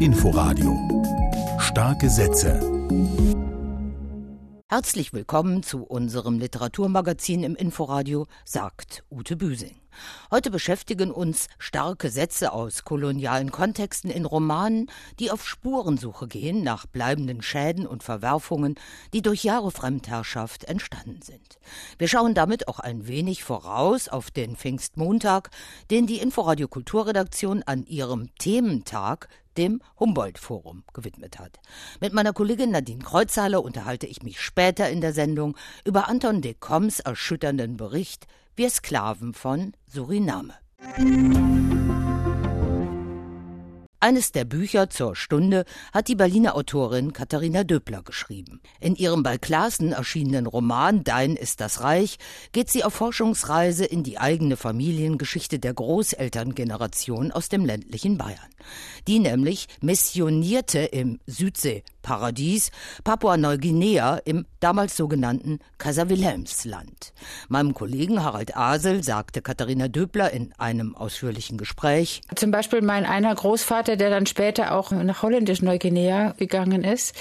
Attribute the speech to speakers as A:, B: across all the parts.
A: Inforadio Starke Sätze
B: Herzlich willkommen zu unserem Literaturmagazin im Inforadio, sagt Ute Büsing. Heute beschäftigen uns starke Sätze aus kolonialen Kontexten in Romanen, die auf Spurensuche gehen nach bleibenden Schäden und Verwerfungen, die durch Jahre Fremdherrschaft entstanden sind. Wir schauen damit auch ein wenig voraus auf den Pfingstmontag, den die Inforadio Kulturredaktion an ihrem Thementag dem Humboldt-Forum gewidmet hat. Mit meiner Kollegin Nadine Kreuzhaler unterhalte ich mich später in der Sendung über Anton de Koms erschütternden Bericht Wir Sklaven von Suriname. Eines der Bücher zur Stunde hat die Berliner Autorin Katharina Döbler geschrieben. In ihrem bei Klaassen erschienenen Roman Dein ist das Reich geht sie auf Forschungsreise in die eigene Familiengeschichte der Großelterngeneration aus dem ländlichen Bayern. Die nämlich missionierte im Südseeparadies Papua-Neuguinea im damals sogenannten Kaiser-Wilhelms-Land. Meinem Kollegen Harald Asel sagte Katharina Döbler in einem ausführlichen Gespräch.
C: Zum Beispiel mein einer Großvater Vater, der dann später auch nach Holländisch-Neuguinea gegangen ist,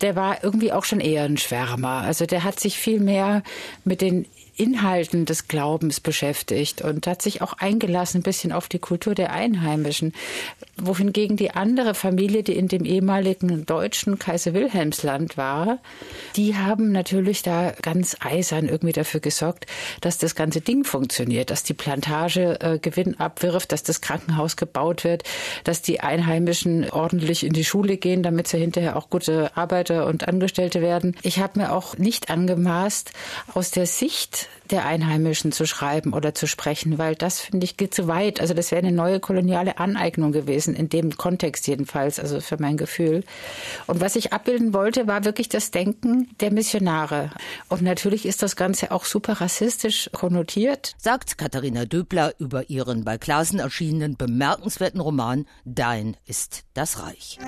C: der war irgendwie auch schon eher ein Schwärmer. Also der hat sich viel mehr mit den Inhalten des Glaubens beschäftigt und hat sich auch eingelassen ein bisschen auf die Kultur der Einheimischen. Wohingegen die andere Familie, die in dem ehemaligen deutschen Kaiser Wilhelmsland war, die haben natürlich da ganz eisern irgendwie dafür gesorgt, dass das ganze Ding funktioniert, dass die Plantage äh, Gewinn abwirft, dass das Krankenhaus gebaut wird, dass die Einheimischen ordentlich in die Schule gehen, damit sie hinterher auch gute Arbeiter und Angestellte werden. Ich habe mir auch nicht angemaßt, aus der Sicht der Einheimischen zu schreiben oder zu sprechen, weil das, finde ich, geht zu weit. Also das wäre eine neue koloniale Aneignung gewesen, in dem Kontext jedenfalls, also für mein Gefühl. Und was ich abbilden wollte, war wirklich das Denken der Missionare. Und natürlich ist das Ganze auch super rassistisch konnotiert.
B: Sagt Katharina Döbler über ihren bei Klassen erschienenen bemerkenswerten Roman Dein ist das Reich.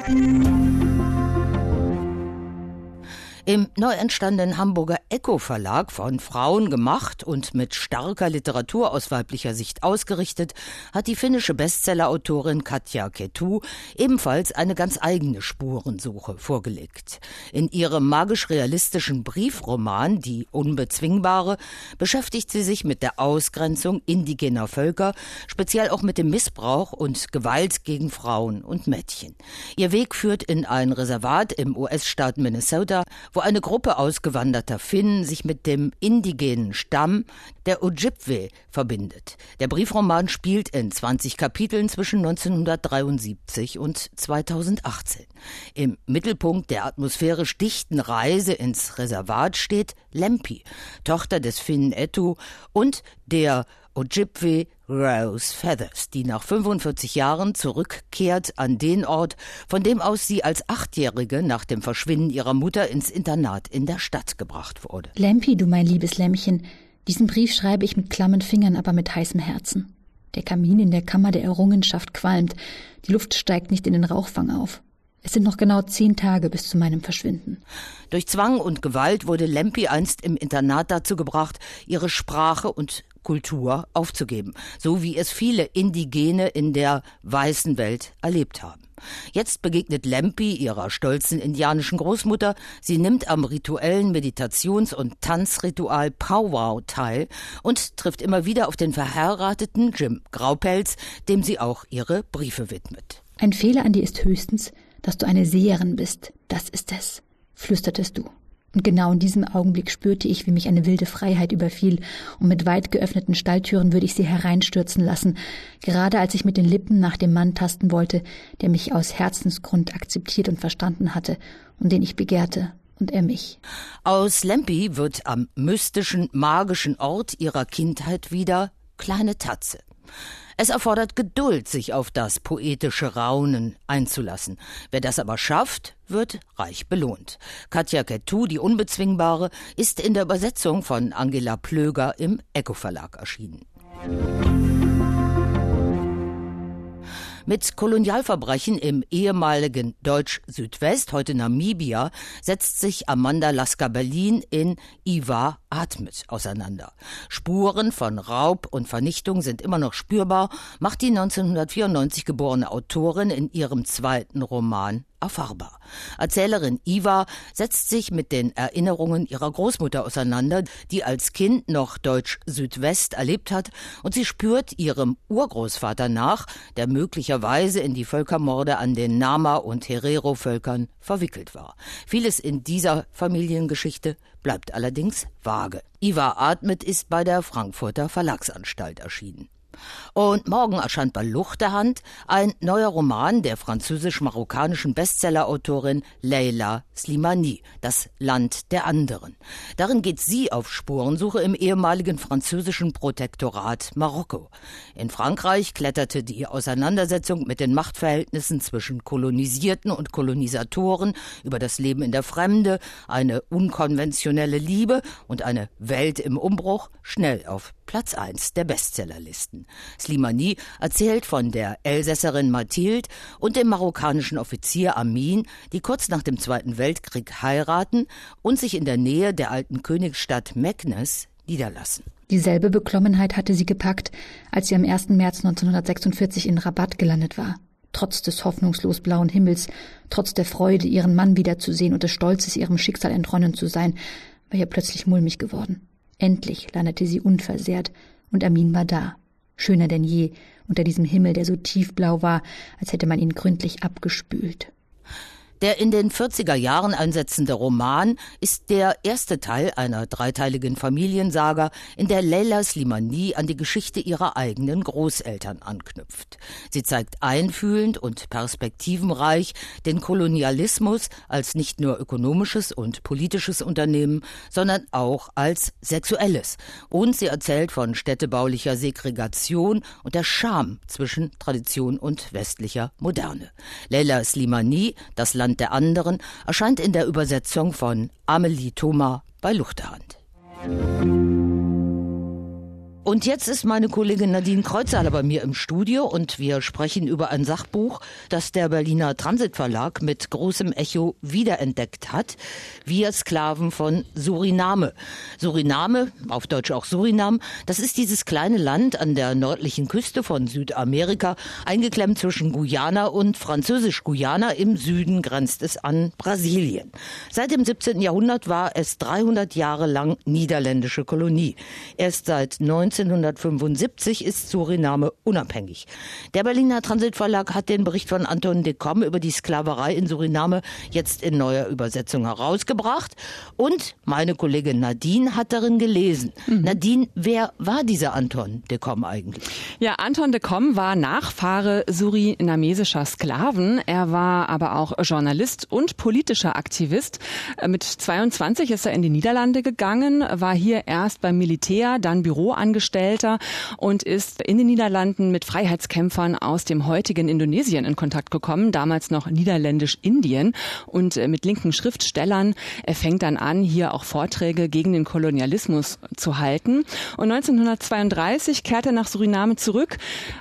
B: Im neu entstandenen Hamburger Echo Verlag von Frauen gemacht und mit starker Literatur aus weiblicher Sicht ausgerichtet, hat die finnische Bestsellerautorin Katja Ketu ebenfalls eine ganz eigene Spurensuche vorgelegt. In ihrem magisch-realistischen Briefroman Die Unbezwingbare beschäftigt sie sich mit der Ausgrenzung indigener Völker, speziell auch mit dem Missbrauch und Gewalt gegen Frauen und Mädchen. Ihr Weg führt in ein Reservat im US-Staat Minnesota, wo eine Gruppe ausgewanderter Finnen sich mit dem indigenen Stamm der Ojibwe verbindet. Der Briefroman spielt in 20 Kapiteln zwischen 1973 und 2018. Im Mittelpunkt der atmosphärisch dichten Reise ins Reservat steht Lempi, Tochter des Finnen Etu und der Ojibwe Rose Feathers, die nach 45 Jahren zurückkehrt an den Ort, von dem aus sie als Achtjährige nach dem Verschwinden ihrer Mutter ins Internat in der Stadt gebracht wurde.
D: Lempi, du mein liebes Lämmchen, diesen Brief schreibe ich mit klammen Fingern, aber mit heißem Herzen. Der Kamin in der Kammer der Errungenschaft qualmt, die Luft steigt nicht in den Rauchfang auf. Es sind noch genau zehn Tage bis zu meinem Verschwinden.
B: Durch Zwang und Gewalt wurde Lempi einst im Internat dazu gebracht, ihre Sprache und Kultur aufzugeben, so wie es viele Indigene in der weißen Welt erlebt haben. Jetzt begegnet Lempi ihrer stolzen indianischen Großmutter. Sie nimmt am rituellen Meditations- und Tanzritual Powwow teil und trifft immer wieder auf den verheirateten Jim Graupelz, dem sie auch ihre Briefe widmet.
D: Ein Fehler an dir ist höchstens, dass du eine Seherin bist. Das ist es, flüstertest du. Und genau in diesem Augenblick spürte ich, wie mich eine wilde Freiheit überfiel, und mit weit geöffneten Stalltüren würde ich sie hereinstürzen lassen, gerade als ich mit den Lippen nach dem Mann tasten wollte, der mich aus Herzensgrund akzeptiert und verstanden hatte und den ich begehrte, und er mich.
B: Aus Lempi wird am mystischen, magischen Ort ihrer Kindheit wieder kleine Tatze. Es erfordert Geduld, sich auf das poetische Raunen einzulassen. Wer das aber schafft, wird reich belohnt. Katja Ketu, die Unbezwingbare, ist in der Übersetzung von Angela Plöger im Echo Verlag erschienen. Mit Kolonialverbrechen im ehemaligen Deutsch-Südwest, heute Namibia, setzt sich Amanda Lasker Berlin in Iwa Atmet auseinander. Spuren von Raub und Vernichtung sind immer noch spürbar, macht die 1994 geborene Autorin in ihrem zweiten Roman erfahrbar. Erzählerin Iva setzt sich mit den Erinnerungen ihrer Großmutter auseinander, die als Kind noch Deutsch Südwest erlebt hat, und sie spürt ihrem Urgroßvater nach, der möglicherweise in die Völkermorde an den Nama- und Herero-Völkern verwickelt war. Vieles in dieser Familiengeschichte bleibt allerdings vage. Iva Atmet ist bei der Frankfurter Verlagsanstalt erschienen. Und morgen erscheint bei Luchterhand ein neuer Roman der französisch-marokkanischen Bestsellerautorin Leila Slimani, Das Land der anderen. Darin geht sie auf Spurensuche im ehemaligen französischen Protektorat Marokko. In Frankreich kletterte die Auseinandersetzung mit den Machtverhältnissen zwischen Kolonisierten und Kolonisatoren über das Leben in der Fremde, eine unkonventionelle Liebe und eine Welt im Umbruch schnell auf Platz 1 der Bestsellerlisten. Slimani erzählt von der Elsässerin Mathilde und dem marokkanischen Offizier Amin, die kurz nach dem Zweiten Weltkrieg heiraten und sich in der Nähe der alten Königsstadt Meknes niederlassen.
D: Dieselbe Beklommenheit hatte sie gepackt, als sie am 1. März 1946 in Rabat gelandet war. Trotz des hoffnungslos blauen Himmels, trotz der Freude, ihren Mann wiederzusehen und des Stolzes, ihrem Schicksal entronnen zu sein, war ihr plötzlich mulmig geworden. Endlich landete sie unversehrt, und Amin war da, schöner denn je, unter diesem Himmel, der so tiefblau war, als hätte man ihn gründlich abgespült.
B: Der in den 40er Jahren einsetzende Roman ist der erste Teil einer dreiteiligen Familiensaga, in der Leila Slimani an die Geschichte ihrer eigenen Großeltern anknüpft. Sie zeigt einfühlend und perspektivenreich den Kolonialismus als nicht nur ökonomisches und politisches Unternehmen, sondern auch als sexuelles. Und sie erzählt von städtebaulicher Segregation und der Scham zwischen Tradition und westlicher Moderne. Leila Slimani, das Land Land der anderen erscheint in der Übersetzung von Amelie Thoma bei Luchterhand. Und jetzt ist meine Kollegin Nadine Kreuzaler bei mir im Studio und wir sprechen über ein Sachbuch, das der Berliner Transitverlag mit großem Echo wiederentdeckt hat. Wir Sklaven von Suriname. Suriname, auf Deutsch auch Surinam, das ist dieses kleine Land an der nördlichen Küste von Südamerika, eingeklemmt zwischen Guyana und Französisch-Guyana. Im Süden grenzt es an Brasilien. Seit dem 17. Jahrhundert war es 300 Jahre lang niederländische Kolonie. Erst seit 19 1975 ist Suriname unabhängig. Der Berliner Transitverlag hat den Bericht von Anton de Kom über die Sklaverei in Suriname jetzt in neuer Übersetzung herausgebracht und meine Kollegin Nadine hat darin gelesen. Mhm. Nadine, wer war dieser Anton de Kom eigentlich?
E: Ja, Anton de Kom war Nachfahre surinamesischer Sklaven. Er war aber auch Journalist und politischer Aktivist. Mit 22 ist er in die Niederlande gegangen, war hier erst beim Militär, dann Büroangestellter Angestellter und ist in den Niederlanden mit Freiheitskämpfern aus dem heutigen Indonesien in Kontakt gekommen, damals noch Niederländisch-Indien und äh, mit linken Schriftstellern. Er fängt dann an, hier auch Vorträge gegen den Kolonialismus zu halten. Und 1932 kehrt er nach Suriname zurück,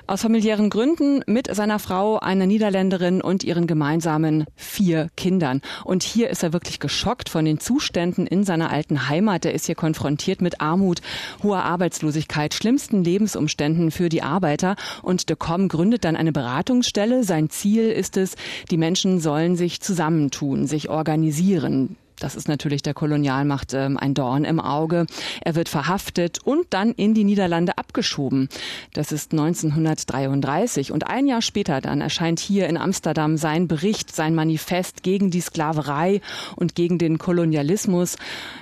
E: aus familiären Gründen mit seiner Frau, einer Niederländerin und ihren gemeinsamen vier Kindern. Und hier ist er wirklich geschockt von den Zuständen in seiner alten Heimat. Er ist hier konfrontiert mit Armut, hoher Arbeitslosigkeit, Ungerechtigkeit, schlimmsten Lebensumständen für die Arbeiter. Und de Com gründet dann eine Beratungsstelle. Sein Ziel ist es, die Menschen sollen sich zusammentun, sich organisieren. Das ist natürlich der Kolonialmacht ähm, ein Dorn im Auge. Er wird verhaftet und dann in die Niederlande abgeschoben. Das ist 1933 und ein Jahr später dann erscheint hier in Amsterdam sein Bericht, sein Manifest gegen die Sklaverei und gegen den Kolonialismus.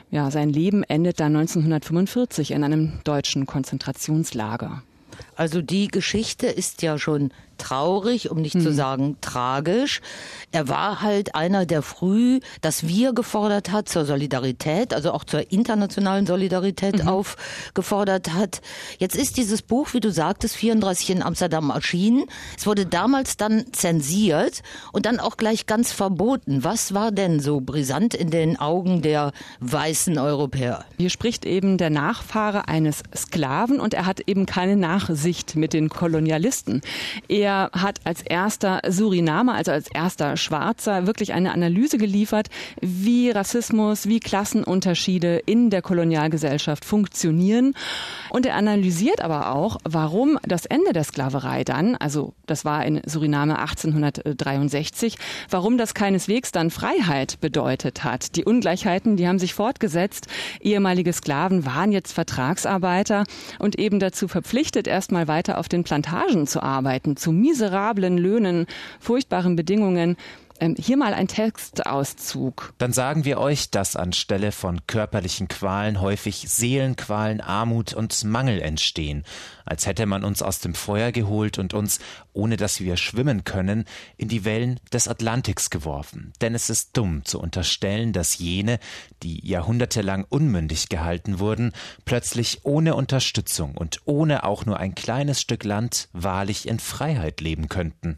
E: Ja, sein Leben endet dann 1945 in einem deutschen Konzentrationslager.
B: Also die Geschichte ist ja schon traurig, um nicht hm. zu sagen tragisch. Er war halt einer, der früh das Wir gefordert hat zur Solidarität, also auch zur internationalen Solidarität mhm. aufgefordert hat. Jetzt ist dieses Buch, wie du sagtest, 34 in Amsterdam erschienen. Es wurde damals dann zensiert und dann auch gleich ganz verboten. Was war denn so brisant in den Augen der weißen Europäer?
E: Hier spricht eben der Nachfahre eines Sklaven und er hat eben keine Nachsehen Sicht mit den Kolonialisten. Er hat als erster Surinamer, also als erster Schwarzer, wirklich eine Analyse geliefert, wie Rassismus, wie Klassenunterschiede in der Kolonialgesellschaft funktionieren. Und er analysiert aber auch, warum das Ende der Sklaverei dann, also das war in Suriname 1863, warum das keineswegs dann Freiheit bedeutet hat. Die Ungleichheiten, die haben sich fortgesetzt. Ehemalige Sklaven waren jetzt Vertragsarbeiter und eben dazu verpflichtet, erstmal weiter auf den Plantagen zu arbeiten, zu miserablen Löhnen, furchtbaren Bedingungen. Ähm, hier mal ein Textauszug.
F: Dann sagen wir euch, dass anstelle von körperlichen Qualen häufig Seelenqualen, Armut und Mangel entstehen, als hätte man uns aus dem Feuer geholt und uns, ohne dass wir schwimmen können, in die Wellen des Atlantiks geworfen. Denn es ist dumm zu unterstellen, dass jene, die jahrhundertelang unmündig gehalten wurden, plötzlich ohne Unterstützung und ohne auch nur ein kleines Stück Land wahrlich in Freiheit leben könnten.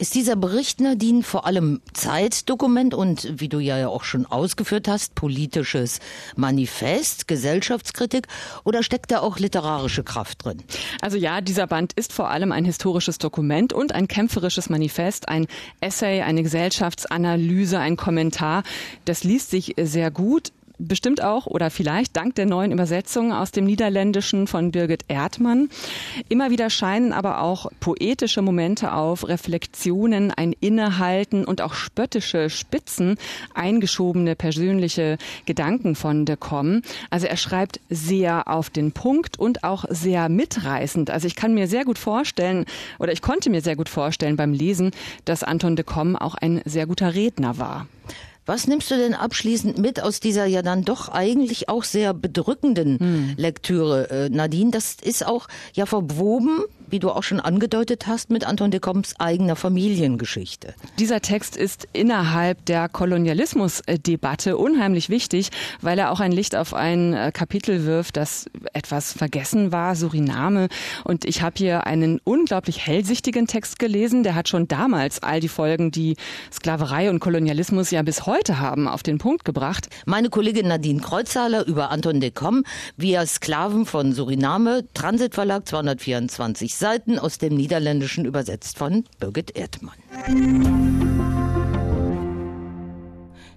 B: Ist dieser Bericht, Nadine, vor allem Zeitdokument und, wie du ja auch schon ausgeführt hast, politisches Manifest, Gesellschaftskritik oder steckt da auch literarische Kraft drin?
E: Also ja, dieser Band ist vor allem ein historisches Dokument und ein kämpferisches Manifest, ein Essay, eine Gesellschaftsanalyse, ein Kommentar. Das liest sich sehr gut bestimmt auch oder vielleicht dank der neuen Übersetzung aus dem Niederländischen von Birgit Erdmann. Immer wieder scheinen aber auch poetische Momente auf, Reflexionen, ein Innehalten und auch spöttische Spitzen, eingeschobene persönliche Gedanken von de Kom. Also er schreibt sehr auf den Punkt und auch sehr mitreißend. Also ich kann mir sehr gut vorstellen oder ich konnte mir sehr gut vorstellen beim Lesen, dass Anton de Kom auch ein sehr guter Redner war.
B: Was nimmst du denn abschließend mit aus dieser ja dann doch eigentlich auch sehr bedrückenden hm. Lektüre, äh, Nadine? Das ist auch ja verwoben wie du auch schon angedeutet hast, mit Anton de Koms eigener Familiengeschichte.
E: Dieser Text ist innerhalb der Kolonialismusdebatte unheimlich wichtig, weil er auch ein Licht auf ein äh, Kapitel wirft, das etwas vergessen war, Suriname. Und ich habe hier einen unglaublich hellsichtigen Text gelesen. Der hat schon damals all die Folgen, die Sklaverei und Kolonialismus ja bis heute haben, auf den Punkt gebracht.
B: Meine Kollegin Nadine Kreuzhaler über Anton de Kom, wir Sklaven von Suriname, Transitverlag 224 Seiten aus dem Niederländischen übersetzt von Birgit Erdmann.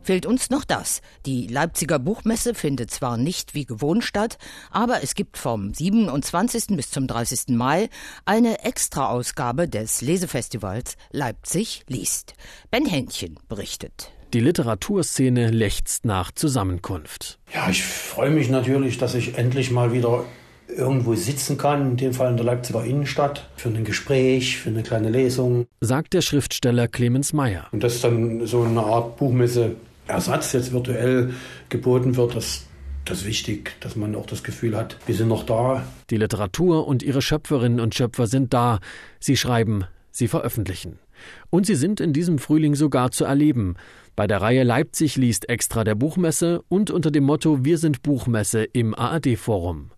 B: Fehlt uns noch das. Die Leipziger Buchmesse findet zwar nicht wie gewohnt statt, aber es gibt vom 27. bis zum 30. Mai eine Extraausgabe des Lesefestivals Leipzig liest. Ben Händchen berichtet.
G: Die Literaturszene lechzt nach Zusammenkunft.
H: Ja, ich freue mich natürlich, dass ich endlich mal wieder irgendwo sitzen kann, in dem Fall in der Leipziger Innenstadt, für ein Gespräch, für eine kleine Lesung.
G: Sagt der Schriftsteller Clemens Meyer.
H: Und dass dann so eine Art Buchmesse Ersatz jetzt virtuell geboten wird, das das ist wichtig, dass man auch das Gefühl hat, wir sind noch da.
G: Die Literatur und ihre Schöpferinnen und Schöpfer sind da. Sie schreiben, sie veröffentlichen. Und sie sind in diesem Frühling sogar zu erleben. Bei der Reihe Leipzig liest extra der Buchmesse und unter dem Motto Wir sind Buchmesse im ARD-Forum.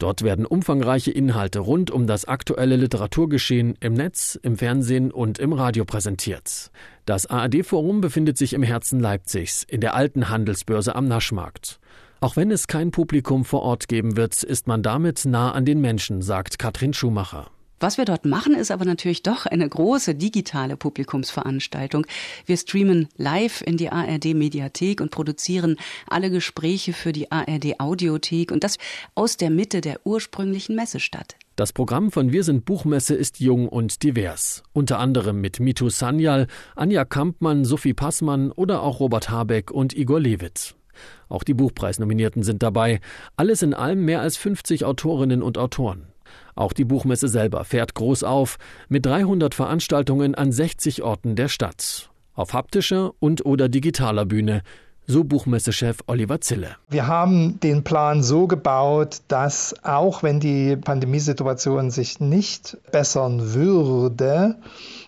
G: Dort werden umfangreiche Inhalte rund um das aktuelle Literaturgeschehen im Netz, im Fernsehen und im Radio präsentiert. Das ARD-Forum befindet sich im Herzen Leipzigs, in der alten Handelsbörse am Naschmarkt. Auch wenn es kein Publikum vor Ort geben wird, ist man damit nah an den Menschen, sagt Katrin Schumacher.
I: Was wir dort machen, ist aber natürlich doch eine große digitale Publikumsveranstaltung. Wir streamen live in die ARD Mediathek und produzieren alle Gespräche für die ARD Audiothek und das aus der Mitte der ursprünglichen Messestadt.
G: Das Programm von Wir sind Buchmesse ist jung und divers. Unter anderem mit Mitu Sanyal, Anja Kampmann, Sophie Passmann oder auch Robert Habeck und Igor Lewitz. Auch die Buchpreisnominierten sind dabei. Alles in allem mehr als 50 Autorinnen und Autoren. Auch die Buchmesse selber fährt groß auf, mit 300 Veranstaltungen an 60 Orten der Stadt. Auf haptischer und oder digitaler Bühne, so Buchmessechef Oliver Zille.
J: Wir haben den Plan so gebaut, dass auch wenn die Pandemiesituation sich nicht bessern würde,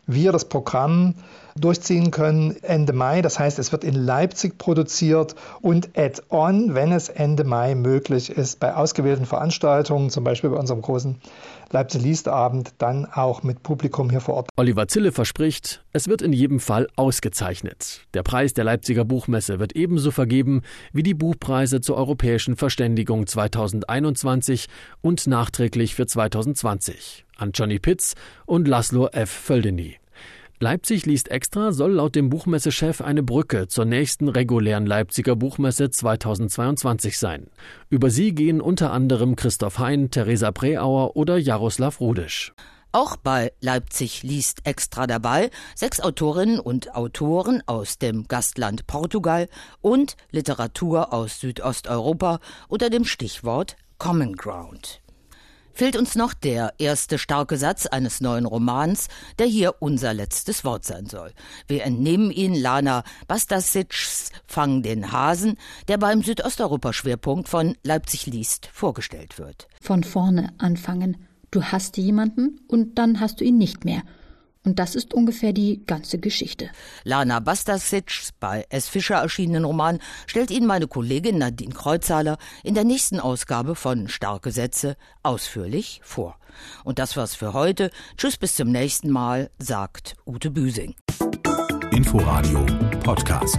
J: wir das Programm durchziehen können Ende Mai. Das heißt, es wird in Leipzig produziert und add-on, wenn es Ende Mai möglich ist, bei ausgewählten Veranstaltungen, zum Beispiel bei unserem großen Leipzig liest Abend, dann auch mit Publikum hier vor Ort.
G: Oliver Zille verspricht, es wird in jedem Fall ausgezeichnet. Der Preis der Leipziger Buchmesse wird ebenso vergeben wie die Buchpreise zur Europäischen Verständigung 2021 und nachträglich für 2020 an Johnny Pitts und Laszlo F. Földeny. Leipzig liest extra soll laut dem Buchmessechef eine Brücke zur nächsten regulären Leipziger Buchmesse 2022 sein. Über sie gehen unter anderem Christoph Hein, Theresa Preauer oder Jaroslav Rudisch.
B: Auch bei Leipzig liest extra dabei sechs Autorinnen und Autoren aus dem Gastland Portugal und Literatur aus Südosteuropa unter dem Stichwort Common Ground fehlt uns noch der erste starke Satz eines neuen Romans, der hier unser letztes Wort sein soll. Wir entnehmen ihn Lana Bastasics Fang den Hasen, der beim Südosteuropa-Schwerpunkt von Leipzig liest vorgestellt wird.
D: Von vorne anfangen. Du hast jemanden und dann hast du ihn nicht mehr. Und das ist ungefähr die ganze Geschichte.
B: Lana Bastasic bei S. Fischer erschienenen Roman stellt Ihnen meine Kollegin Nadine Kreuzhaler in der nächsten Ausgabe von Starke Sätze ausführlich vor. Und das war's für heute. Tschüss bis zum nächsten Mal, sagt Ute Büsing.
A: Inforadio Podcast.